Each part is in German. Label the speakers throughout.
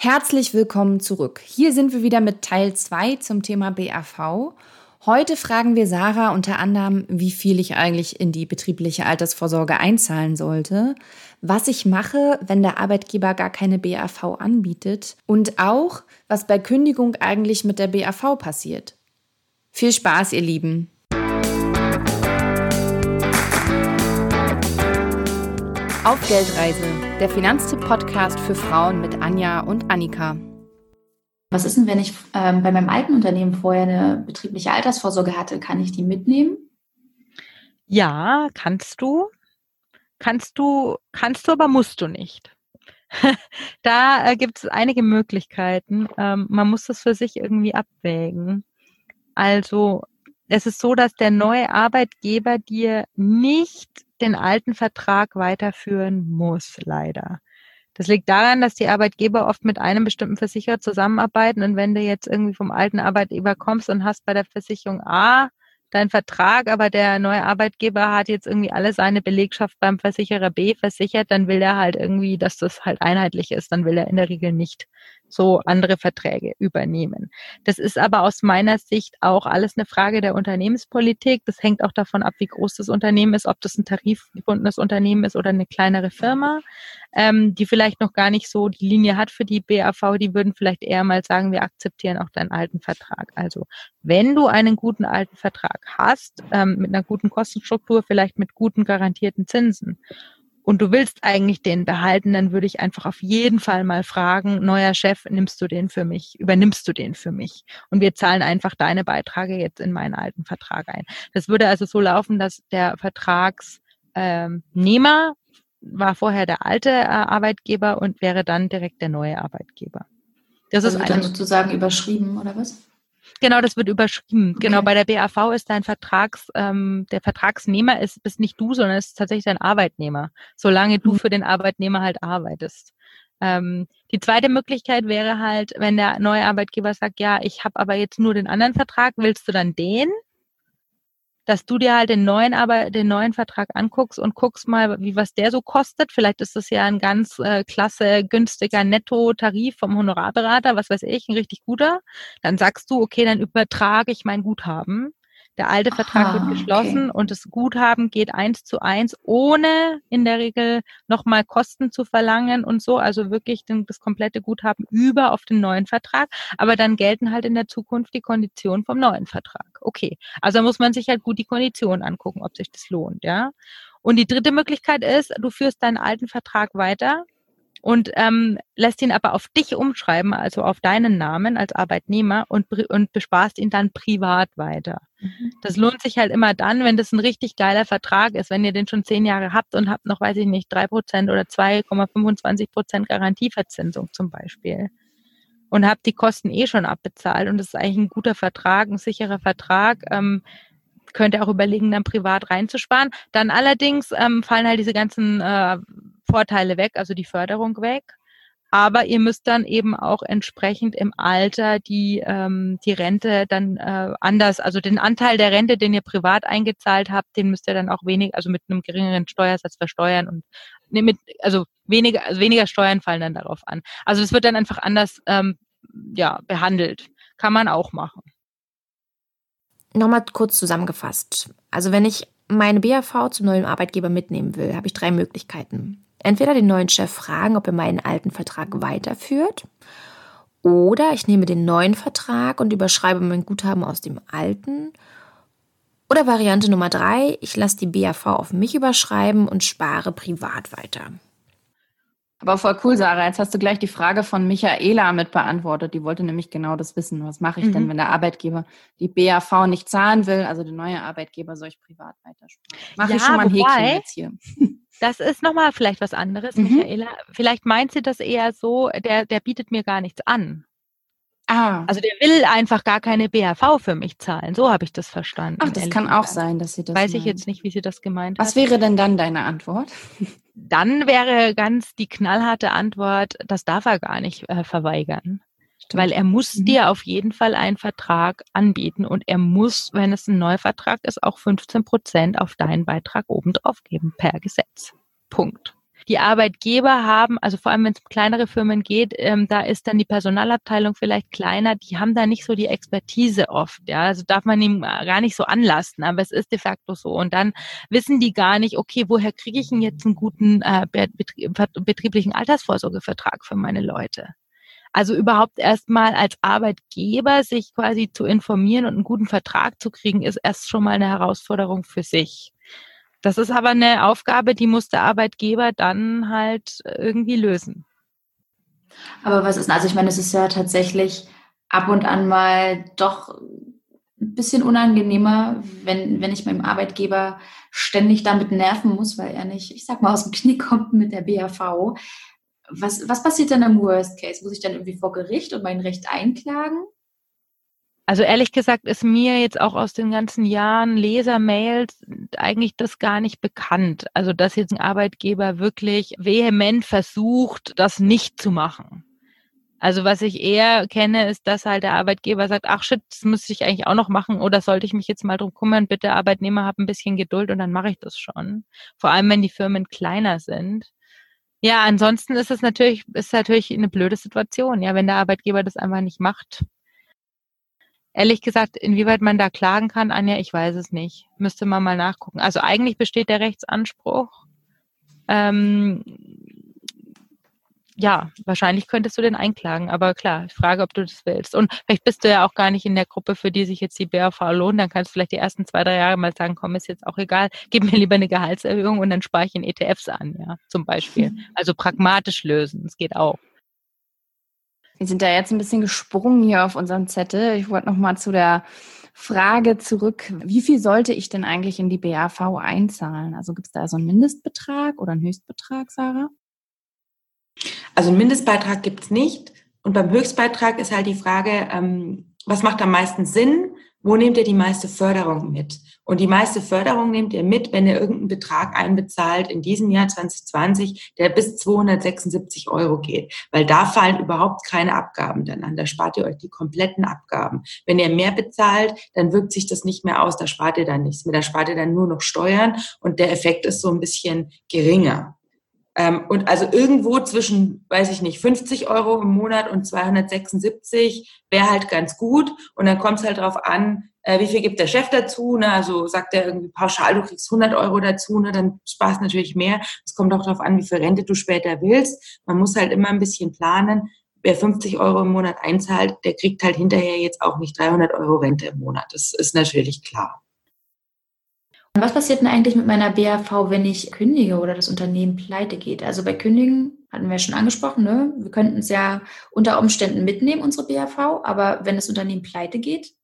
Speaker 1: Herzlich willkommen zurück. Hier sind wir wieder mit Teil 2 zum Thema BAV. Heute fragen wir Sarah unter anderem, wie viel ich eigentlich in die betriebliche Altersvorsorge einzahlen sollte, was ich mache, wenn der Arbeitgeber gar keine BAV anbietet und auch, was bei Kündigung eigentlich mit der BAV passiert. Viel Spaß, ihr Lieben! Auf Geldreise, der Finanztipp-Podcast für Frauen mit Anja und Annika.
Speaker 2: Was ist denn, wenn ich ähm, bei meinem alten Unternehmen vorher eine betriebliche Altersvorsorge hatte? Kann ich die mitnehmen?
Speaker 3: Ja, kannst du. Kannst du, kannst du, aber musst du nicht. da äh, gibt es einige Möglichkeiten. Ähm, man muss das für sich irgendwie abwägen. Also es ist so, dass der neue Arbeitgeber dir nicht den alten Vertrag weiterführen muss, leider. Das liegt daran, dass die Arbeitgeber oft mit einem bestimmten Versicherer zusammenarbeiten und wenn du jetzt irgendwie vom alten Arbeitgeber kommst und hast bei der Versicherung A deinen Vertrag, aber der neue Arbeitgeber hat jetzt irgendwie alle seine Belegschaft beim Versicherer B versichert, dann will er halt irgendwie, dass das halt einheitlich ist, dann will er in der Regel nicht so andere Verträge übernehmen. Das ist aber aus meiner Sicht auch alles eine Frage der Unternehmenspolitik. Das hängt auch davon ab, wie groß das Unternehmen ist, ob das ein tarifgebundenes Unternehmen ist oder eine kleinere Firma, ähm, die vielleicht noch gar nicht so die Linie hat für die BAV. Die würden vielleicht eher mal sagen, wir akzeptieren auch deinen alten Vertrag. Also wenn du einen guten alten Vertrag hast, ähm, mit einer guten Kostenstruktur, vielleicht mit guten garantierten Zinsen und du willst eigentlich den behalten, dann würde ich einfach auf jeden Fall mal fragen, neuer Chef, nimmst du den für mich, übernimmst du den für mich? Und wir zahlen einfach deine Beiträge jetzt in meinen alten Vertrag ein. Das würde also so laufen, dass der Vertragsnehmer war vorher der alte äh, Arbeitgeber und wäre dann direkt der neue Arbeitgeber.
Speaker 2: Das also ist dann sozusagen überschrieben oder was?
Speaker 3: Genau, das wird überschrieben. Okay. Genau, bei der BAV ist dein Vertrags, ähm, der Vertragsnehmer ist, bist nicht du, sondern ist tatsächlich dein Arbeitnehmer, solange du mhm. für den Arbeitnehmer halt arbeitest. Ähm, die zweite Möglichkeit wäre halt, wenn der neue Arbeitgeber sagt, ja, ich habe aber jetzt nur den anderen Vertrag, willst du dann den? Dass du dir halt den neuen, aber den neuen Vertrag anguckst und guckst mal, wie was der so kostet. Vielleicht ist das ja ein ganz äh, klasse, günstiger Netto-Tarif vom Honorarberater, was weiß ich, ein richtig guter. Dann sagst du, okay, dann übertrage ich mein Guthaben der alte Vertrag Aha, wird geschlossen okay. und das Guthaben geht eins zu eins, ohne in der Regel nochmal Kosten zu verlangen und so. Also wirklich den, das komplette Guthaben über auf den neuen Vertrag. Aber dann gelten halt in der Zukunft die Konditionen vom neuen Vertrag. Okay. Also muss man sich halt gut die Konditionen angucken, ob sich das lohnt, ja. Und die dritte Möglichkeit ist, du führst deinen alten Vertrag weiter und ähm, lässt ihn aber auf dich umschreiben, also auf deinen Namen als Arbeitnehmer und, und besparst ihn dann privat weiter. Mhm. Das lohnt sich halt immer dann, wenn das ein richtig geiler Vertrag ist, wenn ihr den schon zehn Jahre habt und habt noch, weiß ich nicht, drei Prozent oder 2,25 Prozent Garantieverzinsung zum Beispiel. Und habt die Kosten eh schon abbezahlt und das ist eigentlich ein guter Vertrag, ein sicherer Vertrag. Ähm, könnt ihr auch überlegen, dann privat reinzusparen. Dann allerdings ähm, fallen halt diese ganzen äh, Vorteile weg, also die Förderung weg. Aber ihr müsst dann eben auch entsprechend im Alter die, ähm, die Rente dann äh, anders, also den Anteil der Rente, den ihr privat eingezahlt habt, den müsst ihr dann auch wenig, also mit einem geringeren Steuersatz versteuern und nee, mit, also weniger, also weniger Steuern fallen dann darauf an. Also es wird dann einfach anders ähm, ja, behandelt. Kann man auch machen.
Speaker 1: Nochmal kurz zusammengefasst. Also wenn ich meine BAV zum neuen Arbeitgeber mitnehmen will, habe ich drei Möglichkeiten. Entweder den neuen Chef fragen, ob er meinen alten Vertrag weiterführt, oder ich nehme den neuen Vertrag und überschreibe mein Guthaben aus dem alten. Oder Variante Nummer drei, ich lasse die BAV auf mich überschreiben und spare privat weiter. Aber voll cool, Sarah. Jetzt hast du gleich die Frage von Michaela mit beantwortet. Die wollte nämlich genau das wissen. Was mache ich mhm. denn, wenn der Arbeitgeber die BAV nicht zahlen will? Also der neue Arbeitgeber soll ich privat weitersparen. Mache ja, ich schon mal ein Häkchen jetzt hier.
Speaker 3: Das ist nochmal vielleicht was anderes, mhm. Michaela. Vielleicht meint sie das eher so, der, der bietet mir gar nichts an. Ah. Also der will einfach gar keine BAV für mich zahlen. So habe ich das verstanden.
Speaker 1: Ach, das kann auch sein, dass sie das.
Speaker 3: Weiß meint. ich jetzt nicht, wie sie das gemeint
Speaker 1: hat. Was wäre denn dann deine Antwort?
Speaker 3: Dann wäre ganz die knallharte Antwort, das darf er gar nicht äh, verweigern. Stimmt. Weil er muss mhm. dir auf jeden Fall einen Vertrag anbieten und er muss, wenn es ein Neuvertrag ist, auch 15 Prozent auf deinen Beitrag obendrauf geben per Gesetz. Punkt. Die Arbeitgeber haben, also vor allem wenn es um kleinere Firmen geht, ähm, da ist dann die Personalabteilung vielleicht kleiner, die haben da nicht so die Expertise oft. Ja, also darf man ihm gar nicht so anlasten, aber es ist de facto so. Und dann wissen die gar nicht, okay, woher kriege ich denn jetzt einen guten äh, betrieblichen Altersvorsorgevertrag für meine Leute? Also überhaupt erstmal als Arbeitgeber sich quasi zu informieren und einen guten Vertrag zu kriegen, ist erst schon mal eine Herausforderung für sich. Das ist aber eine Aufgabe, die muss der Arbeitgeber dann halt irgendwie lösen.
Speaker 2: Aber was ist, also ich meine, es ist ja tatsächlich ab und an mal doch ein bisschen unangenehmer, wenn, wenn ich meinem Arbeitgeber ständig damit nerven muss, weil er nicht, ich sag mal, aus dem Knick kommt mit der BAV. Was, was passiert dann im Worst Case? Muss ich dann irgendwie vor Gericht und mein Recht einklagen?
Speaker 3: Also ehrlich gesagt ist mir jetzt auch aus den ganzen Jahren Lesermails eigentlich das gar nicht bekannt. Also dass jetzt ein Arbeitgeber wirklich vehement versucht, das nicht zu machen. Also was ich eher kenne, ist, dass halt der Arbeitgeber sagt, ach shit, das müsste ich eigentlich auch noch machen oder sollte ich mich jetzt mal drum kümmern, bitte Arbeitnehmer, hab ein bisschen Geduld und dann mache ich das schon. Vor allem, wenn die Firmen kleiner sind. Ja, ansonsten ist es natürlich, ist natürlich eine blöde Situation, ja, wenn der Arbeitgeber das einfach nicht macht. Ehrlich gesagt, inwieweit man da klagen kann, Anja, ich weiß es nicht. Müsste man mal nachgucken. Also eigentlich besteht der Rechtsanspruch. Ähm, ja, wahrscheinlich könntest du den einklagen, aber klar, ich frage, ob du das willst. Und vielleicht bist du ja auch gar nicht in der Gruppe, für die sich jetzt die BAV lohnt, dann kannst du vielleicht die ersten zwei, drei Jahre mal sagen, komm, ist jetzt auch egal, gib mir lieber eine Gehaltserhöhung und dann spare ich in ETFs an, ja, zum Beispiel. Also pragmatisch lösen, das geht auch.
Speaker 1: Wir sind da jetzt ein bisschen gesprungen hier auf unserem Zettel. Ich wollte noch mal zu der Frage zurück, wie viel sollte ich denn eigentlich in die BAV einzahlen? Also gibt es da so einen Mindestbetrag oder einen Höchstbetrag, Sarah?
Speaker 4: Also einen Mindestbeitrag gibt es nicht. Und beim Höchstbeitrag ist halt die Frage, ähm, was macht am meisten Sinn? Wo nehmt ihr die meiste Förderung mit? Und die meiste Förderung nehmt ihr mit, wenn ihr irgendeinen Betrag einbezahlt in diesem Jahr 2020, der bis 276 Euro geht. Weil da fallen überhaupt keine Abgaben dann an. Da spart ihr euch die kompletten Abgaben. Wenn ihr mehr bezahlt, dann wirkt sich das nicht mehr aus. Da spart ihr dann nichts mehr. Da spart ihr dann nur noch Steuern. Und der Effekt ist so ein bisschen geringer. Ähm, und also irgendwo zwischen, weiß ich nicht, 50 Euro im Monat und 276 wäre halt ganz gut. Und dann kommt es halt darauf an, äh, wie viel gibt der Chef dazu. Ne? Also sagt er irgendwie pauschal, du kriegst 100 Euro dazu, ne? dann sparst natürlich mehr. Es kommt auch darauf an, wie viel Rente du später willst. Man muss halt immer ein bisschen planen. Wer 50 Euro im Monat einzahlt, der kriegt halt hinterher jetzt auch nicht 300 Euro Rente im Monat. Das ist natürlich klar.
Speaker 2: Was passiert denn eigentlich mit meiner BAV, wenn ich kündige oder das Unternehmen pleite geht? Also bei Kündigen hatten wir schon angesprochen, ne? wir könnten es ja unter Umständen mitnehmen, unsere BAV, aber wenn das Unternehmen pleite geht?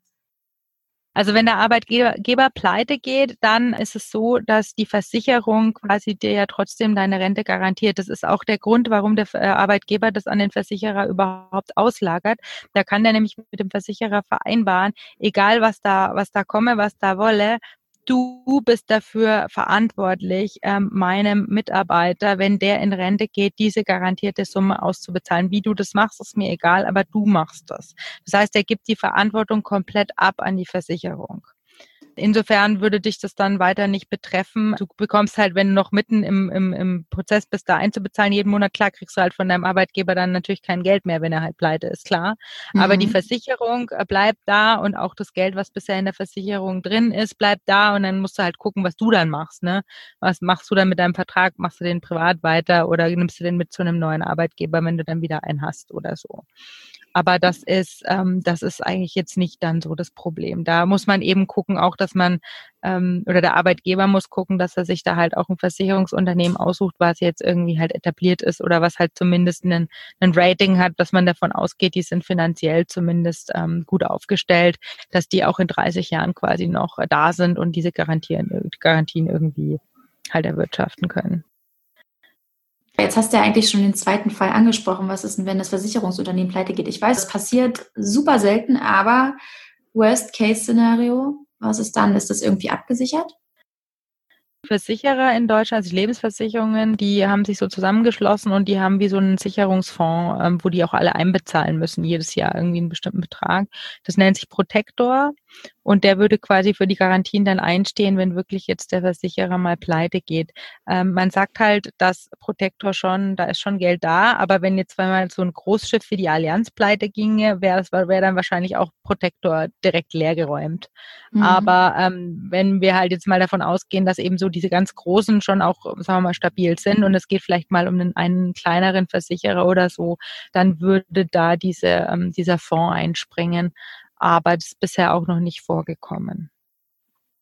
Speaker 3: Also wenn der Arbeitgeber pleite geht, dann ist es so, dass die Versicherung quasi dir ja trotzdem deine Rente garantiert. Das ist auch der Grund, warum der äh, Arbeitgeber das an den Versicherer überhaupt auslagert. Da kann der nämlich mit dem Versicherer vereinbaren, egal was da, was da komme, was da wolle, du bist dafür verantwortlich, ähm, meinem Mitarbeiter, wenn der in Rente geht, diese garantierte Summe auszubezahlen. Wie du das machst, ist mir egal, aber du machst das. Das heißt, er gibt die Verantwortung komplett ab an die Versicherung. Insofern würde dich das dann weiter nicht betreffen. Du bekommst halt, wenn du noch mitten im, im, im Prozess bist, da einzubezahlen, jeden Monat, klar, kriegst du halt von deinem Arbeitgeber dann natürlich kein Geld mehr, wenn er halt pleite ist, klar. Mhm. Aber die mhm. Versicherung äh, bleibt da und auch das Geld, was bisher in der Versicherung drin ist, bleibt da und dann musst du halt gucken, was du dann machst, ne? Was machst du dann mit deinem Vertrag? Machst du den privat weiter oder nimmst du den mit zu einem neuen Arbeitgeber, wenn du dann wieder einen hast oder so? Aber das ist, ähm, das ist eigentlich jetzt nicht dann so das Problem. Da muss man eben gucken, auch dass man ähm, oder der Arbeitgeber muss gucken, dass er sich da halt auch ein Versicherungsunternehmen aussucht, was jetzt irgendwie halt etabliert ist oder was halt zumindest einen Rating hat, dass man davon ausgeht, die sind finanziell zumindest ähm, gut aufgestellt, dass die auch in 30 Jahren quasi noch da sind und diese Garantien, Garantien irgendwie halt erwirtschaften können.
Speaker 2: Jetzt hast du ja eigentlich schon den zweiten Fall angesprochen. Was ist denn, wenn das Versicherungsunternehmen pleite geht? Ich weiß, es passiert super selten, aber Worst-Case-Szenario, was ist dann? Ist das irgendwie abgesichert?
Speaker 3: Versicherer in Deutschland, also Lebensversicherungen, die haben sich so zusammengeschlossen und die haben wie so einen Sicherungsfonds, ähm, wo die auch alle einbezahlen müssen, jedes Jahr irgendwie einen bestimmten Betrag. Das nennt sich Protektor. Und der würde quasi für die Garantien dann einstehen, wenn wirklich jetzt der Versicherer mal pleite geht. Ähm, man sagt halt, dass Protektor schon, da ist schon Geld da, aber wenn jetzt mal so ein Großschiff wie die Allianz pleite ginge, wäre das wäre dann wahrscheinlich auch Protektor direkt leergeräumt. Mhm. Aber ähm, wenn wir halt jetzt mal davon ausgehen, dass eben so diese ganz großen schon auch, sagen wir mal, stabil sind und es geht vielleicht mal um einen, einen kleineren Versicherer oder so, dann würde da diese, ähm, dieser Fonds einspringen aber das ist bisher auch noch nicht vorgekommen.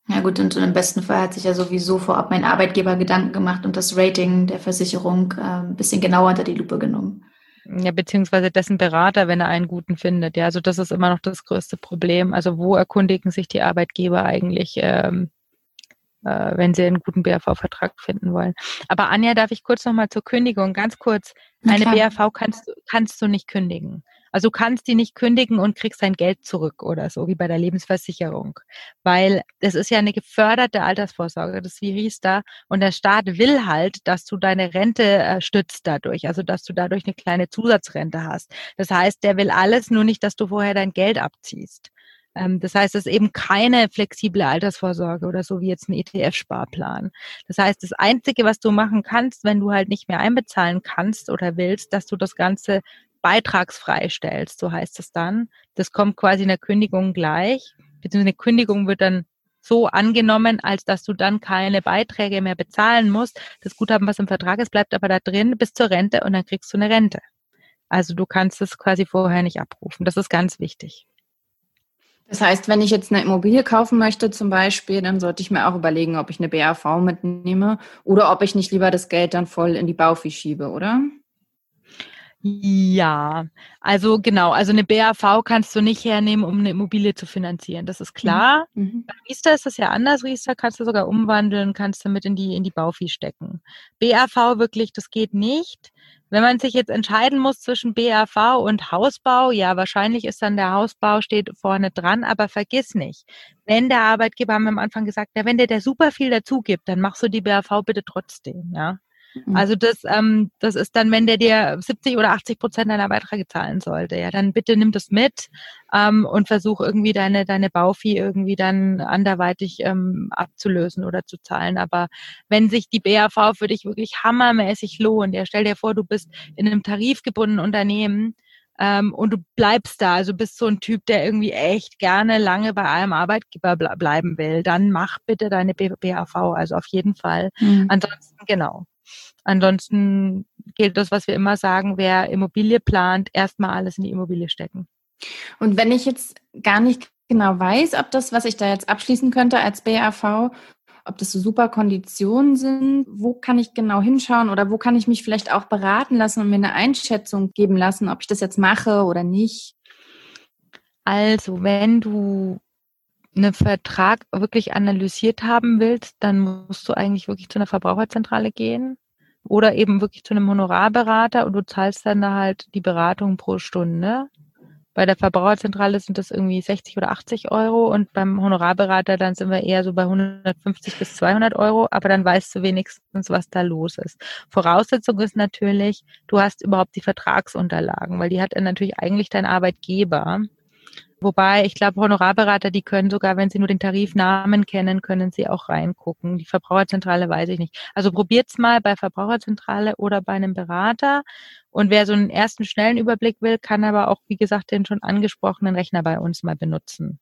Speaker 2: Ja gut, und im besten Fall hat sich ja sowieso vorab mein Arbeitgeber Gedanken gemacht und das Rating der Versicherung äh, ein bisschen genauer unter die Lupe genommen.
Speaker 3: Ja, beziehungsweise dessen Berater, wenn er einen guten findet. Ja, also das ist immer noch das größte Problem. Also wo erkundigen sich die Arbeitgeber eigentlich, ähm, äh, wenn sie einen guten BAV-Vertrag finden wollen? Aber Anja, darf ich kurz nochmal zur Kündigung, ganz kurz. Eine BAV kannst, kannst du nicht kündigen. Also du kannst die nicht kündigen und kriegst dein Geld zurück oder so, wie bei der Lebensversicherung. Weil es ist ja eine geförderte Altersvorsorge, das ist wie Riester. Und der Staat will halt, dass du deine Rente äh, stützt dadurch, also dass du dadurch eine kleine Zusatzrente hast. Das heißt, der will alles, nur nicht, dass du vorher dein Geld abziehst. Ähm, das heißt, es ist eben keine flexible Altersvorsorge oder so wie jetzt ein ETF-Sparplan. Das heißt, das Einzige, was du machen kannst, wenn du halt nicht mehr einbezahlen kannst oder willst, dass du das Ganze beitragsfrei stellst, so heißt es dann. Das kommt quasi in der Kündigung gleich, beziehungsweise eine Kündigung wird dann so angenommen, als dass du dann keine Beiträge mehr bezahlen musst. Das Guthaben, was im Vertrag ist, bleibt aber da drin bis zur Rente und dann kriegst du eine Rente. Also du kannst es quasi vorher nicht abrufen. Das ist ganz wichtig.
Speaker 5: Das heißt, wenn ich jetzt eine Immobilie kaufen möchte zum Beispiel, dann sollte ich mir auch überlegen, ob ich eine BAV mitnehme oder ob ich nicht lieber das Geld dann voll in die Baufi schiebe, oder?
Speaker 3: Ja, also genau, also eine BAV kannst du nicht hernehmen, um eine Immobilie zu finanzieren. Das ist klar. Mhm. Bei Riester ist das ja anders. Riester kannst du sogar umwandeln, kannst du mit in die, in die Baufi stecken. BAV wirklich, das geht nicht. Wenn man sich jetzt entscheiden muss zwischen BAV und Hausbau, ja, wahrscheinlich ist dann der Hausbau steht vorne dran, aber vergiss nicht, wenn der Arbeitgeber, haben wir am Anfang gesagt, ja, wenn der der super viel dazu gibt, dann machst du die BAV bitte trotzdem, ja. Mhm. Also das, ähm, das ist dann, wenn der dir 70 oder 80 Prozent deiner Beiträge zahlen sollte, ja, dann bitte nimm das mit ähm, und versuch irgendwie deine deine Baufi irgendwie dann anderweitig ähm, abzulösen oder zu zahlen. Aber wenn sich die BAV für dich wirklich hammermäßig lohnt, ja, stell dir vor, du bist in einem tarifgebundenen Unternehmen ähm, und du bleibst da, also bist so ein Typ, der irgendwie echt gerne lange bei einem Arbeitgeber ble bleiben will, dann mach bitte deine BAV, also auf jeden Fall. Mhm. Ansonsten genau. Ansonsten gilt das, was wir immer sagen, wer Immobilie plant, erstmal alles in die Immobilie stecken.
Speaker 5: Und wenn ich jetzt gar nicht genau weiß, ob das, was ich da jetzt abschließen könnte als BAV, ob das so super Konditionen sind, wo kann ich genau hinschauen oder wo kann ich mich vielleicht auch beraten lassen und mir eine Einschätzung geben lassen, ob ich das jetzt mache oder nicht?
Speaker 3: Also, wenn du einen Vertrag wirklich analysiert haben willst, dann musst du eigentlich wirklich zu einer Verbraucherzentrale gehen oder eben wirklich zu einem Honorarberater und du zahlst dann da halt die Beratung pro Stunde. Bei der Verbraucherzentrale sind das irgendwie 60 oder 80 Euro und beim Honorarberater dann sind wir eher so bei 150 bis 200 Euro, aber dann weißt du wenigstens, was da los ist. Voraussetzung ist natürlich, du hast überhaupt die Vertragsunterlagen, weil die hat natürlich eigentlich dein Arbeitgeber. Wobei, ich glaube, Honorarberater, die können sogar, wenn sie nur den Tarifnamen kennen, können sie auch reingucken. Die Verbraucherzentrale weiß ich nicht. Also probiert's mal bei Verbraucherzentrale oder bei einem Berater. Und wer so einen ersten schnellen Überblick will, kann aber auch, wie gesagt, den schon angesprochenen Rechner bei uns mal benutzen.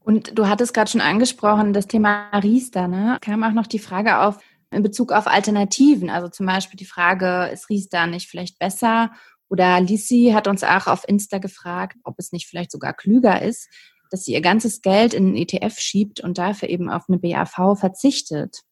Speaker 5: Und du hattest gerade schon angesprochen, das Thema Riester, ne? Kam auch noch die Frage auf, in Bezug auf Alternativen. Also zum Beispiel die Frage, ist Riester nicht vielleicht besser? Oder Lisi hat uns auch auf Insta gefragt, ob es nicht vielleicht sogar klüger ist, dass sie ihr ganzes Geld in einen ETF schiebt und dafür eben auf eine BAV verzichtet.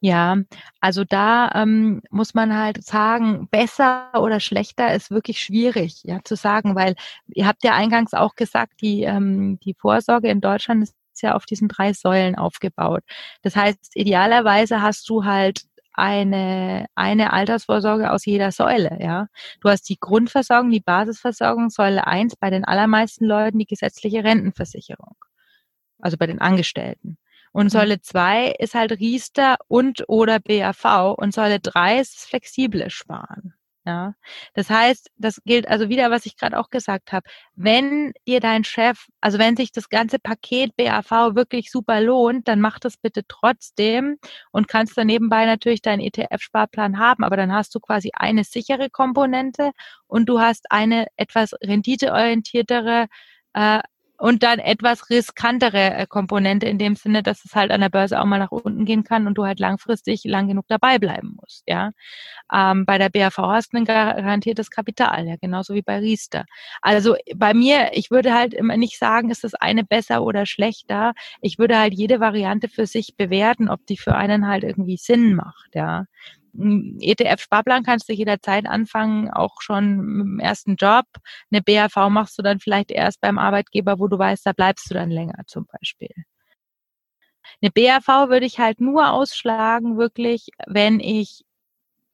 Speaker 3: Ja, also da ähm, muss man halt sagen, besser oder schlechter ist wirklich schwierig, ja, zu sagen, weil ihr habt ja eingangs auch gesagt, die, ähm, die Vorsorge in Deutschland ist ja auf diesen drei Säulen aufgebaut. Das heißt, idealerweise hast du halt eine, eine Altersvorsorge aus jeder Säule, ja. Du hast die Grundversorgung, die Basisversorgung, Säule 1, bei den allermeisten Leuten die gesetzliche Rentenversicherung. Also bei den Angestellten. Und mhm. Säule 2 ist halt Riester und oder BAV und Säule 3 ist das flexible Sparen. Ja, das heißt, das gilt also wieder, was ich gerade auch gesagt habe. Wenn dir dein Chef, also wenn sich das ganze Paket BAV wirklich super lohnt, dann mach das bitte trotzdem und kannst dann nebenbei natürlich deinen ETF-Sparplan haben, aber dann hast du quasi eine sichere Komponente und du hast eine etwas renditeorientiertere äh, und dann etwas riskantere äh, Komponente in dem Sinne, dass es halt an der Börse auch mal nach unten gehen kann und du halt langfristig lang genug dabei bleiben musst, ja. Ähm, bei der BAV hast du ein garantiertes Kapital, ja, genauso wie bei Riester. Also bei mir, ich würde halt immer nicht sagen, ist das eine besser oder schlechter. Ich würde halt jede Variante für sich bewerten, ob die für einen halt irgendwie Sinn macht, ja. ETF-Sparplan kannst du jederzeit anfangen, auch schon im ersten Job. Eine BAV machst du dann vielleicht erst beim Arbeitgeber, wo du weißt, da bleibst du dann länger zum Beispiel. Eine BAV würde ich halt nur ausschlagen, wirklich, wenn ich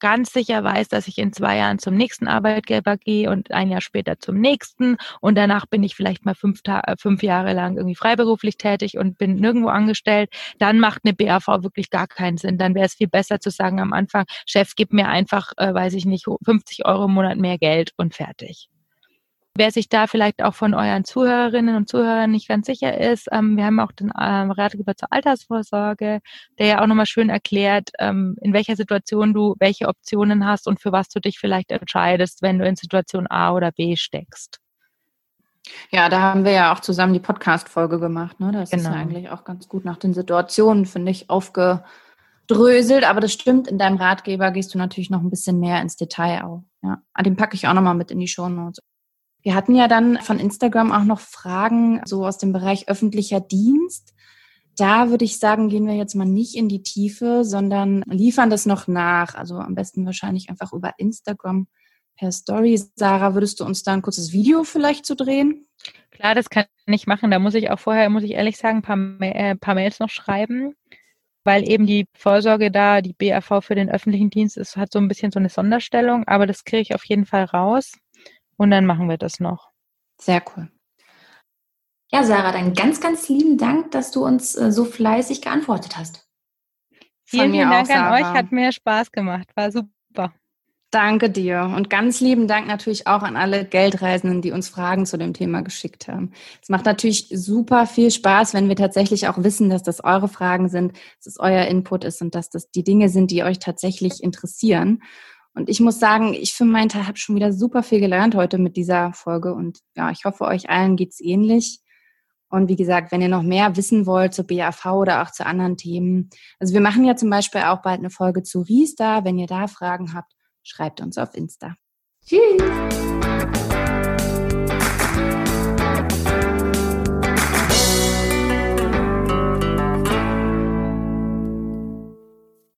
Speaker 3: ganz sicher weiß, dass ich in zwei Jahren zum nächsten Arbeitgeber gehe und ein Jahr später zum nächsten und danach bin ich vielleicht mal fünf, äh, fünf Jahre lang irgendwie freiberuflich tätig und bin nirgendwo angestellt, dann macht eine BAV wirklich gar keinen Sinn. Dann wäre es viel besser zu sagen am Anfang, Chef, gib mir einfach, äh, weiß ich nicht, 50 Euro im Monat mehr Geld und fertig. Wer sich da vielleicht auch von euren Zuhörerinnen und Zuhörern nicht ganz sicher ist, ähm, wir haben auch den ähm, Ratgeber zur Altersvorsorge, der ja auch nochmal schön erklärt, ähm, in welcher Situation du welche Optionen hast und für was du dich vielleicht entscheidest, wenn du in Situation A oder B steckst.
Speaker 5: Ja, da haben wir ja auch zusammen die Podcast-Folge gemacht. Ne? Das genau. ist ja genau. eigentlich auch ganz gut nach den Situationen, finde ich, aufgedröselt. Aber das stimmt, in deinem Ratgeber gehst du natürlich noch ein bisschen mehr ins Detail auch. Ja. Den packe ich auch nochmal mit in die Show Notes. Wir hatten ja dann von Instagram auch noch Fragen so aus dem Bereich öffentlicher Dienst. Da würde ich sagen, gehen wir jetzt mal nicht in die Tiefe, sondern liefern das noch nach. Also am besten wahrscheinlich einfach über Instagram per Story. Sarah, würdest du uns da ein kurzes Video vielleicht zu drehen?
Speaker 3: Klar, das kann ich machen. Da muss ich auch vorher, muss ich ehrlich sagen, ein paar, äh, paar Mails noch schreiben, weil eben die Vorsorge da, die BAV für den öffentlichen Dienst ist, hat so ein bisschen so eine Sonderstellung, aber das kriege ich auf jeden Fall raus. Und dann machen wir das noch.
Speaker 5: Sehr cool.
Speaker 2: Ja, Sarah, dann ganz, ganz lieben Dank, dass du uns äh, so fleißig geantwortet hast.
Speaker 3: Vielen, vielen Dank auch, an euch, hat mir Spaß gemacht, war super.
Speaker 5: Danke dir und ganz lieben Dank natürlich auch an alle Geldreisenden, die uns Fragen zu dem Thema geschickt haben. Es macht natürlich super viel Spaß, wenn wir tatsächlich auch wissen, dass das eure Fragen sind, dass es euer Input ist und dass das die Dinge sind, die euch tatsächlich interessieren. Und ich muss sagen, ich für meinen Teil habe schon wieder super viel gelernt heute mit dieser Folge. Und ja, ich hoffe, euch allen geht's ähnlich. Und wie gesagt, wenn ihr noch mehr wissen wollt zur BAV oder auch zu anderen Themen, also wir machen ja zum Beispiel auch bald eine Folge zu Riester. Wenn ihr da Fragen habt, schreibt uns auf Insta. Tschüss!